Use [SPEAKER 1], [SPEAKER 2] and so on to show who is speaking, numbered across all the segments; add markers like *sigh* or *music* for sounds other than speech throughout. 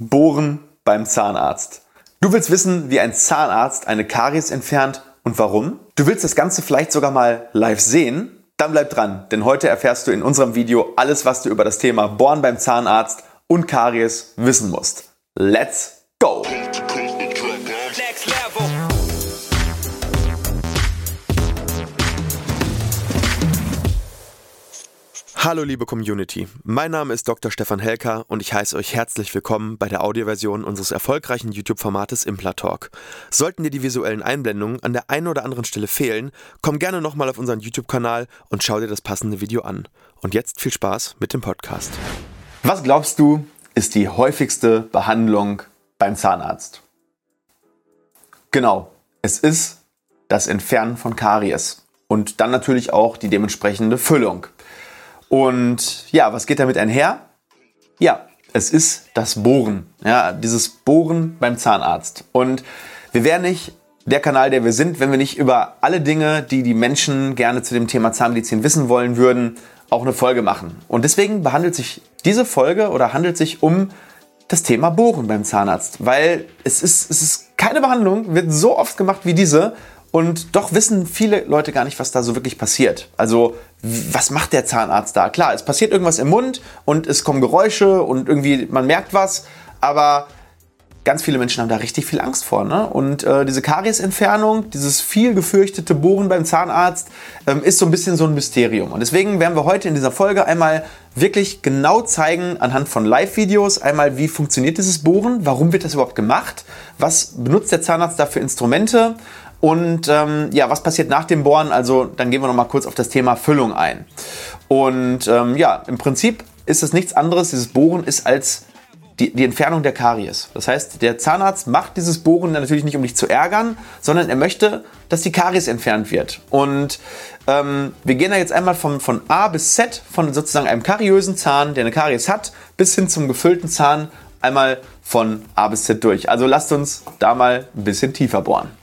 [SPEAKER 1] Bohren beim Zahnarzt. Du willst wissen, wie ein Zahnarzt eine Karies entfernt und warum? Du willst das Ganze vielleicht sogar mal live sehen? Dann bleib dran, denn heute erfährst du in unserem Video alles, was du über das Thema Bohren beim Zahnarzt und Karies wissen musst. Let's Hallo liebe Community, mein Name ist Dr. Stefan Helker und ich heiße euch herzlich willkommen bei der Audioversion unseres erfolgreichen YouTube-Formates Implatalk. Sollten dir die visuellen Einblendungen an der einen oder anderen Stelle fehlen, komm gerne nochmal auf unseren YouTube-Kanal und schau dir das passende Video an. Und jetzt viel Spaß mit dem Podcast. Was glaubst du, ist die häufigste Behandlung beim Zahnarzt? Genau, es ist das Entfernen von Karies und dann natürlich auch die dementsprechende Füllung. Und ja, was geht damit einher? Ja, es ist das Bohren. Ja, dieses Bohren beim Zahnarzt. Und wir wären nicht der Kanal, der wir sind, wenn wir nicht über alle Dinge, die die Menschen gerne zu dem Thema Zahnmedizin wissen wollen würden, auch eine Folge machen. Und deswegen behandelt sich diese Folge oder handelt sich um das Thema Bohren beim Zahnarzt, weil es ist, es ist keine Behandlung, wird so oft gemacht wie diese und doch wissen viele Leute gar nicht, was da so wirklich passiert. Also, was macht der Zahnarzt da? Klar, es passiert irgendwas im Mund und es kommen Geräusche und irgendwie man merkt was, aber ganz viele Menschen haben da richtig viel Angst vor. Ne? Und äh, diese Kariesentfernung, dieses viel gefürchtete Bohren beim Zahnarzt, ähm, ist so ein bisschen so ein Mysterium. Und deswegen werden wir heute in dieser Folge einmal wirklich genau zeigen, anhand von Live-Videos, einmal wie funktioniert dieses Bohren, warum wird das überhaupt gemacht, was benutzt der Zahnarzt da für Instrumente und ähm, ja, was passiert nach dem Bohren? Also dann gehen wir noch mal kurz auf das Thema Füllung ein. Und ähm, ja, im Prinzip ist es nichts anderes, dieses Bohren ist als die, die, Entfernung der Karies. Das heißt, der Zahnarzt macht dieses Bohren natürlich nicht, um dich zu ärgern, sondern er möchte, dass die Karies entfernt wird. Und ähm, wir gehen da jetzt einmal von, von A bis Z, von sozusagen einem kariösen Zahn, der eine Karies hat, bis hin zum gefüllten Zahn, einmal von A bis Z durch. Also lasst uns da mal ein bisschen tiefer bohren.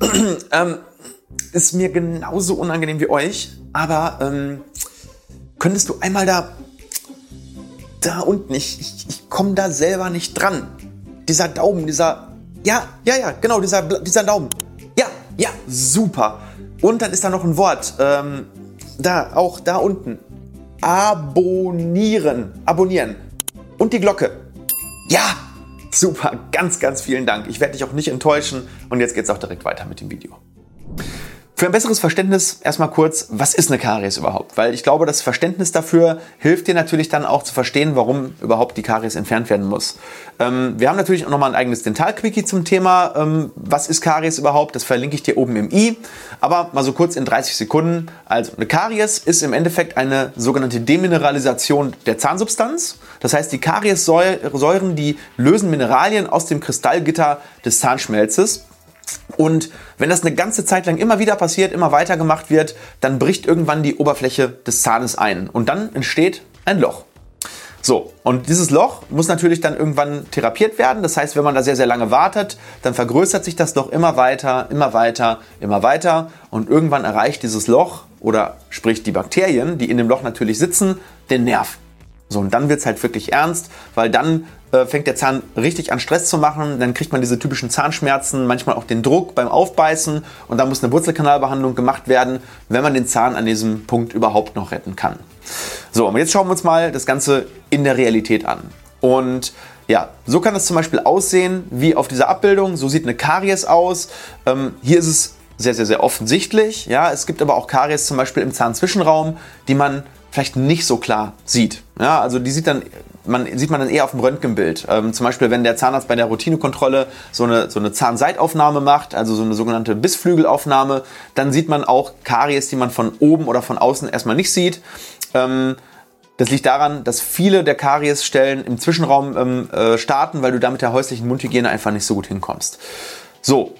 [SPEAKER 1] *clears throat* ähm, ist mir genauso unangenehm wie euch, aber ähm, könntest du einmal da, da unten, ich, ich, ich komme da selber nicht dran. Dieser Daumen, dieser, ja, ja, ja, genau, dieser, dieser Daumen. Ja, ja, super. Und dann ist da noch ein Wort, ähm, da, auch da unten. Abonnieren, abonnieren. Und die Glocke. Ja, Super, ganz, ganz vielen Dank. Ich werde dich auch nicht enttäuschen und jetzt geht es auch direkt weiter mit dem Video. Für ein besseres Verständnis erstmal kurz, was ist eine Karies überhaupt? Weil ich glaube, das Verständnis dafür hilft dir natürlich dann auch zu verstehen, warum überhaupt die Karies entfernt werden muss. Ähm, wir haben natürlich auch nochmal ein eigenes Dental-Quickie zum Thema, ähm, was ist Karies überhaupt? Das verlinke ich dir oben im i. Aber mal so kurz in 30 Sekunden. Also eine Karies ist im Endeffekt eine sogenannte Demineralisation der Zahnsubstanz. Das heißt, die Kariessäuren, die lösen Mineralien aus dem Kristallgitter des Zahnschmelzes und wenn das eine ganze Zeit lang immer wieder passiert, immer weiter gemacht wird, dann bricht irgendwann die Oberfläche des Zahnes ein und dann entsteht ein Loch. So, und dieses Loch muss natürlich dann irgendwann therapiert werden. Das heißt, wenn man da sehr, sehr lange wartet, dann vergrößert sich das Loch immer weiter, immer weiter, immer weiter und irgendwann erreicht dieses Loch oder sprich die Bakterien, die in dem Loch natürlich sitzen, den Nerv. So, und dann wird es halt wirklich ernst, weil dann äh, fängt der Zahn richtig an Stress zu machen. Dann kriegt man diese typischen Zahnschmerzen, manchmal auch den Druck beim Aufbeißen und dann muss eine Wurzelkanalbehandlung gemacht werden, wenn man den Zahn an diesem Punkt überhaupt noch retten kann. So, und jetzt schauen wir uns mal das Ganze in der Realität an. Und ja, so kann es zum Beispiel aussehen wie auf dieser Abbildung. So sieht eine Karies aus. Ähm, hier ist es sehr, sehr, sehr offensichtlich. Ja, es gibt aber auch Karies zum Beispiel im Zahnzwischenraum, die man vielleicht nicht so klar sieht. Ja, also die sieht dann, man, sieht man dann eher auf dem Röntgenbild. Ähm, zum Beispiel, wenn der Zahnarzt bei der Routinekontrolle so eine, so eine Zahnseitaufnahme macht, also so eine sogenannte Bissflügelaufnahme, dann sieht man auch Karies, die man von oben oder von außen erstmal nicht sieht. Ähm, das liegt daran, dass viele der Kariesstellen im Zwischenraum ähm, äh, starten, weil du da mit der häuslichen Mundhygiene einfach nicht so gut hinkommst. So,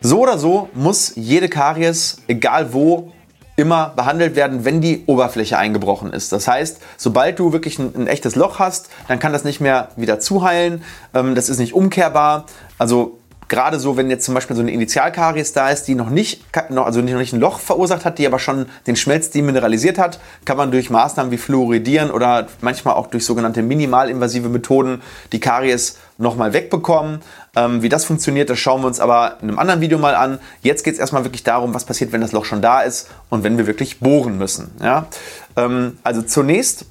[SPEAKER 1] so oder so muss jede Karies, egal wo, immer behandelt werden, wenn die Oberfläche eingebrochen ist. Das heißt, sobald du wirklich ein, ein echtes Loch hast, dann kann das nicht mehr wieder zuheilen. Ähm, das ist nicht umkehrbar. Also gerade so, wenn jetzt zum Beispiel so eine Initialkaries da ist, die noch nicht, also noch nicht ein Loch verursacht hat, die aber schon den Schmelz demineralisiert hat, kann man durch Maßnahmen wie Fluoridieren oder manchmal auch durch sogenannte minimalinvasive Methoden die Karies nochmal wegbekommen. Ähm, wie das funktioniert, das schauen wir uns aber in einem anderen Video mal an. Jetzt geht es erstmal wirklich darum, was passiert, wenn das Loch schon da ist und wenn wir wirklich bohren müssen. Ja? Ähm, also zunächst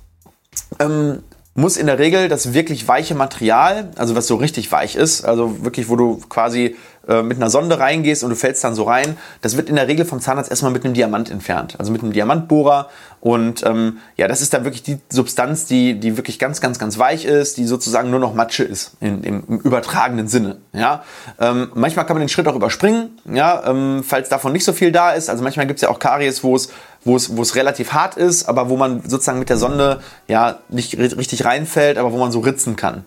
[SPEAKER 1] ähm, muss in der Regel das wirklich weiche Material, also was so richtig weich ist, also wirklich, wo du quasi äh, mit einer Sonde reingehst und du fällst dann so rein, das wird in der Regel vom Zahnarzt erstmal mit einem Diamant entfernt, also mit einem Diamantbohrer. Und ähm, ja, das ist dann wirklich die Substanz, die, die wirklich ganz, ganz, ganz weich ist, die sozusagen nur noch Matsche ist, in, im, im übertragenen Sinne. Ja? Ähm, manchmal kann man den Schritt auch überspringen, ja? Ähm, falls davon nicht so viel da ist. Also manchmal gibt es ja auch Karies, wo es wo es, wo es relativ hart ist, aber wo man sozusagen mit der Sonde ja nicht richtig reinfällt, aber wo man so ritzen kann.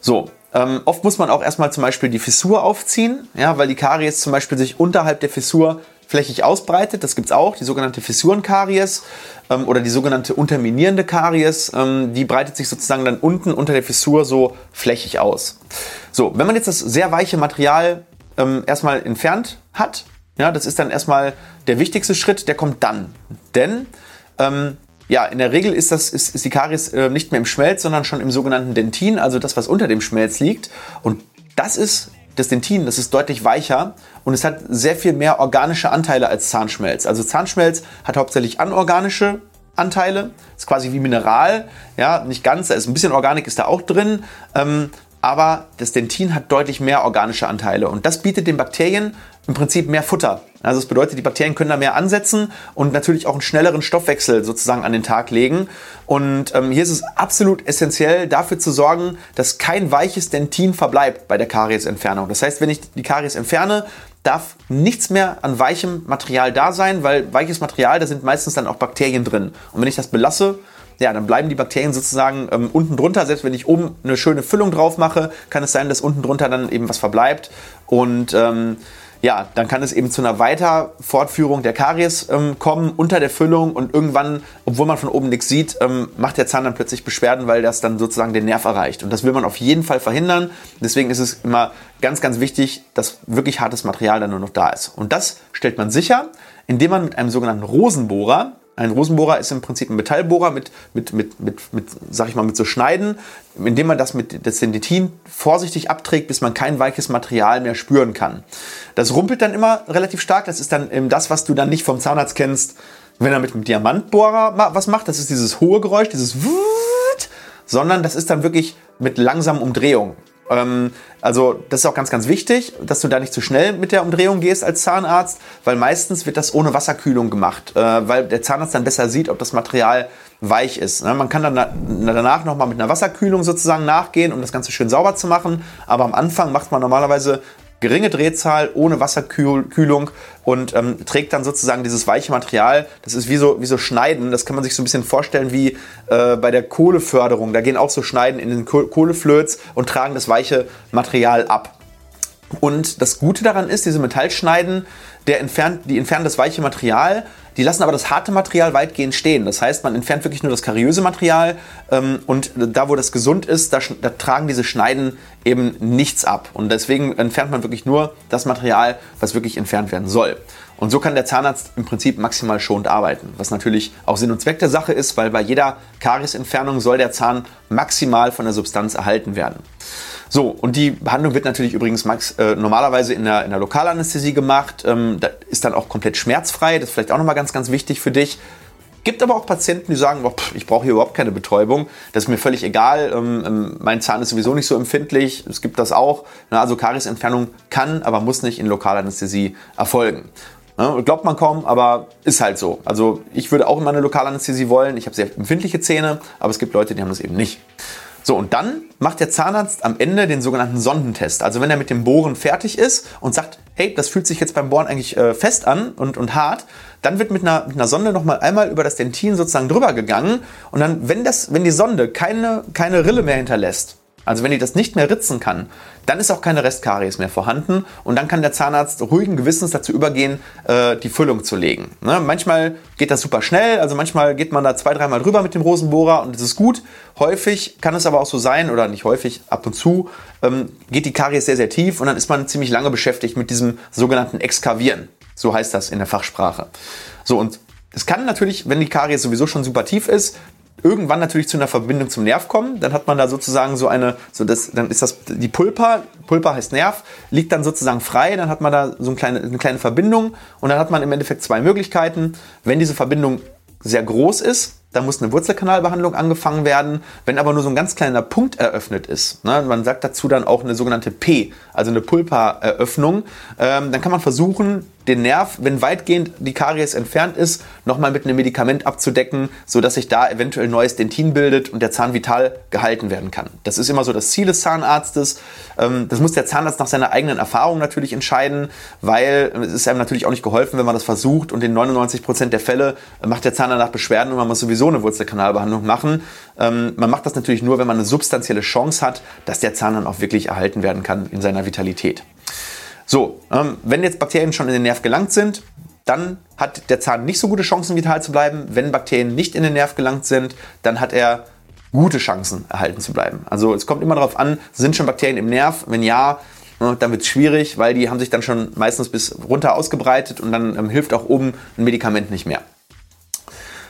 [SPEAKER 1] So, ähm, oft muss man auch erstmal zum Beispiel die Fissur aufziehen, ja, weil die Karies zum Beispiel sich unterhalb der Fissur flächig ausbreitet. Das gibt es auch, die sogenannte Fissurenkaries ähm, oder die sogenannte unterminierende Karies. Ähm, die breitet sich sozusagen dann unten unter der Fissur so flächig aus. So, wenn man jetzt das sehr weiche Material ähm, erstmal entfernt hat, ja, das ist dann erstmal der wichtigste Schritt, der kommt dann. Denn ähm, ja, in der Regel ist, das, ist, ist die Karies äh, nicht mehr im Schmelz, sondern schon im sogenannten Dentin, also das, was unter dem Schmelz liegt. Und das ist das Dentin, das ist deutlich weicher und es hat sehr viel mehr organische Anteile als Zahnschmelz. Also Zahnschmelz hat hauptsächlich anorganische Anteile, ist quasi wie Mineral, ja, nicht ganz, da ist ein bisschen Organik ist da auch drin, ähm, aber das Dentin hat deutlich mehr organische Anteile und das bietet den Bakterien im Prinzip mehr Futter. Also das bedeutet, die Bakterien können da mehr ansetzen und natürlich auch einen schnelleren Stoffwechsel sozusagen an den Tag legen. Und ähm, hier ist es absolut essentiell, dafür zu sorgen, dass kein weiches Dentin verbleibt bei der Kariesentfernung. Das heißt, wenn ich die Karies entferne, darf nichts mehr an weichem Material da sein, weil weiches Material, da sind meistens dann auch Bakterien drin. Und wenn ich das belasse, ja, dann bleiben die Bakterien sozusagen ähm, unten drunter. Selbst wenn ich oben eine schöne Füllung drauf mache, kann es sein, dass unten drunter dann eben was verbleibt. Und ähm, ja, dann kann es eben zu einer Weiterfortführung der Karies ähm, kommen unter der Füllung und irgendwann, obwohl man von oben nichts sieht, ähm, macht der Zahn dann plötzlich Beschwerden, weil das dann sozusagen den Nerv erreicht. Und das will man auf jeden Fall verhindern. Deswegen ist es immer ganz, ganz wichtig, dass wirklich hartes Material dann nur noch da ist. Und das stellt man sicher, indem man mit einem sogenannten Rosenbohrer ein Rosenbohrer ist im Prinzip ein Metallbohrer mit, mit, mit, mit, mit, sag ich mal, mit so Schneiden, indem man das mit das vorsichtig abträgt, bis man kein weiches Material mehr spüren kann. Das rumpelt dann immer relativ stark. Das ist dann eben das, was du dann nicht vom Zahnarzt kennst, wenn er mit dem Diamantbohrer was macht. Das ist dieses hohe Geräusch, dieses sondern das ist dann wirklich mit langsamen Umdrehungen. Ähm, also das ist auch ganz, ganz wichtig, dass du da nicht zu schnell mit der Umdrehung gehst als Zahnarzt, weil meistens wird das ohne Wasserkühlung gemacht, äh, weil der Zahnarzt dann besser sieht, ob das Material weich ist. Ne? Man kann dann danach nochmal mit einer Wasserkühlung sozusagen nachgehen, um das Ganze schön sauber zu machen. Aber am Anfang macht man normalerweise geringe Drehzahl, ohne Wasserkühlung und ähm, trägt dann sozusagen dieses weiche Material. Das ist wie so, wie so Schneiden. Das kann man sich so ein bisschen vorstellen wie äh, bei der Kohleförderung. Da gehen auch so Schneiden in den Kohleflöz und tragen das weiche Material ab. Und das Gute daran ist, diese Metallschneiden, der entfernt, die entfernen das weiche Material die lassen aber das harte Material weitgehend stehen. Das heißt, man entfernt wirklich nur das kariöse Material ähm, und da, wo das gesund ist, da, da, tragen diese Schneiden eben nichts ab. Und deswegen entfernt man wirklich nur das Material, was wirklich entfernt werden soll. Und so kann der Zahnarzt im Prinzip maximal schonend arbeiten, was natürlich auch Sinn und Zweck der Sache ist, weil bei jeder Kariesentfernung soll der Zahn maximal von der Substanz erhalten werden. So, und die Behandlung wird natürlich übrigens max, äh, normalerweise in der, in der Lokalanästhesie gemacht. Ähm, da ist dann auch komplett schmerzfrei. Das ist vielleicht auch nochmal ganz, ganz wichtig für dich. Gibt aber auch Patienten, die sagen, pff, ich brauche hier überhaupt keine Betäubung. Das ist mir völlig egal. Ähm, ähm, mein Zahn ist sowieso nicht so empfindlich. Es gibt das auch. Na, also Kariesentfernung kann, aber muss nicht in Lokalanästhesie erfolgen. Ne? Glaubt man kaum, aber ist halt so. Also ich würde auch immer eine Lokalanästhesie wollen. Ich habe sehr empfindliche Zähne, aber es gibt Leute, die haben das eben nicht. So, und dann macht der Zahnarzt am Ende den sogenannten Sondentest. Also wenn er mit dem Bohren fertig ist und sagt, hey, das fühlt sich jetzt beim Bohren eigentlich äh, fest an und, und hart, dann wird mit einer, mit einer Sonde nochmal einmal über das Dentin sozusagen drüber gegangen. Und dann, wenn, das, wenn die Sonde keine, keine Rille mehr hinterlässt, also wenn die das nicht mehr ritzen kann, dann ist auch keine Restkaries mehr vorhanden und dann kann der Zahnarzt ruhigen Gewissens dazu übergehen, äh, die Füllung zu legen. Ne? Manchmal geht das super schnell, also manchmal geht man da zwei, dreimal drüber mit dem Rosenbohrer und es ist gut. Häufig kann es aber auch so sein, oder nicht häufig, ab und zu, ähm, geht die Karies sehr, sehr tief und dann ist man ziemlich lange beschäftigt mit diesem sogenannten Exkavieren. So heißt das in der Fachsprache. So, und es kann natürlich, wenn die Karies sowieso schon super tief ist, irgendwann natürlich zu einer Verbindung zum Nerv kommen. Dann hat man da sozusagen so eine, so das, dann ist das die Pulpa, Pulpa heißt Nerv, liegt dann sozusagen frei. Dann hat man da so eine kleine, eine kleine Verbindung und dann hat man im Endeffekt zwei Möglichkeiten. Wenn diese Verbindung sehr groß ist, da muss eine Wurzelkanalbehandlung angefangen werden. Wenn aber nur so ein ganz kleiner Punkt eröffnet ist, ne, man sagt dazu dann auch eine sogenannte P, also eine Pulpa-Eröffnung, ähm, dann kann man versuchen, den Nerv, wenn weitgehend die Karies entfernt ist, nochmal mit einem Medikament abzudecken, sodass sich da eventuell neues Dentin bildet und der Zahn vital gehalten werden kann. Das ist immer so das Ziel des Zahnarztes. Ähm, das muss der Zahnarzt nach seiner eigenen Erfahrung natürlich entscheiden, weil es ist einem natürlich auch nicht geholfen, wenn man das versucht und in 99 Prozent der Fälle macht der Zahn danach Beschwerden und man muss sowieso eine Wurzelkanalbehandlung machen. Ähm, man macht das natürlich nur, wenn man eine substanzielle Chance hat, dass der Zahn dann auch wirklich erhalten werden kann in seiner Vitalität. So, ähm, wenn jetzt Bakterien schon in den Nerv gelangt sind, dann hat der Zahn nicht so gute Chancen, vital zu bleiben. Wenn Bakterien nicht in den Nerv gelangt sind, dann hat er gute Chancen, erhalten zu bleiben. Also es kommt immer darauf an, sind schon Bakterien im Nerv? Wenn ja, ne, dann wird es schwierig, weil die haben sich dann schon meistens bis runter ausgebreitet und dann ähm, hilft auch oben ein Medikament nicht mehr.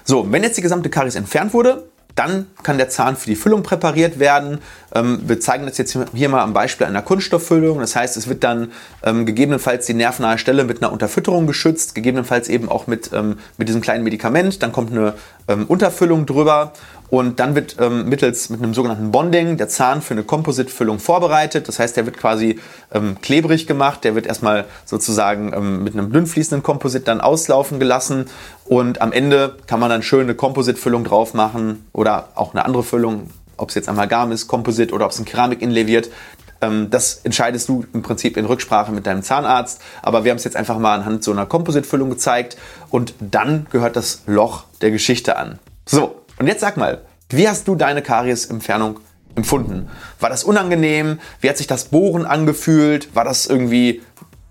[SPEAKER 1] So, wenn jetzt die gesamte Karies entfernt wurde, dann kann der Zahn für die Füllung präpariert werden. Ähm, wir zeigen das jetzt hier mal am Beispiel einer Kunststofffüllung. Das heißt, es wird dann ähm, gegebenenfalls die nervnahe Stelle mit einer Unterfütterung geschützt, gegebenenfalls eben auch mit, ähm, mit diesem kleinen Medikament. Dann kommt eine Unterfüllung drüber und dann wird ähm, mittels mit einem sogenannten Bonding der Zahn für eine Kompositfüllung vorbereitet. Das heißt, der wird quasi ähm, klebrig gemacht. Der wird erstmal sozusagen ähm, mit einem dünn fließenden Komposit dann auslaufen gelassen. Und am Ende kann man dann schön eine Kompositfüllung drauf machen oder auch eine andere Füllung, ob es jetzt Amalgam ist, Komposit oder ob es ein Keramik-Inlay wird. Ähm, das entscheidest du im Prinzip in Rücksprache mit deinem Zahnarzt. Aber wir haben es jetzt einfach mal anhand so einer Kompositfüllung gezeigt. Und dann gehört das Loch der Geschichte an. So, und jetzt sag mal, wie hast du deine Kariesentfernung empfunden? War das unangenehm? Wie hat sich das Bohren angefühlt? War das irgendwie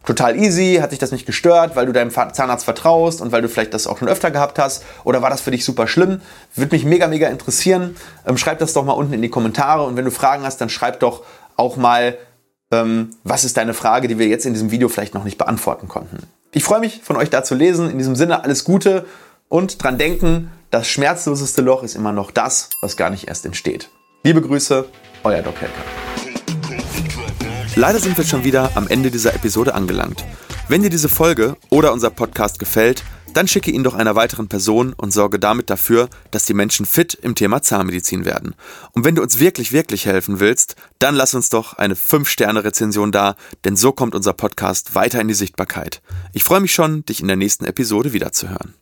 [SPEAKER 1] total easy? Hat dich das nicht gestört, weil du deinem Zahnarzt vertraust und weil du vielleicht das auch schon öfter gehabt hast? Oder war das für dich super schlimm? Würde mich mega, mega interessieren. Ähm, schreib das doch mal unten in die Kommentare und wenn du Fragen hast, dann schreib doch auch mal, ähm, was ist deine Frage, die wir jetzt in diesem Video vielleicht noch nicht beantworten konnten. Ich freue mich, von euch da zu lesen. In diesem Sinne alles Gute und dran denken, das schmerzloseste Loch ist immer noch das, was gar nicht erst entsteht. Liebe Grüße, euer Doc Helker.
[SPEAKER 2] Leider sind wir schon wieder am Ende dieser Episode angelangt. Wenn dir diese Folge oder unser Podcast gefällt, dann schicke ihn doch einer weiteren Person und sorge damit dafür, dass die Menschen fit im Thema Zahnmedizin werden. Und wenn du uns wirklich, wirklich helfen willst, dann lass uns doch eine 5-Sterne-Rezension da, denn so kommt unser Podcast weiter in die Sichtbarkeit. Ich freue mich schon, dich in der nächsten Episode wiederzuhören.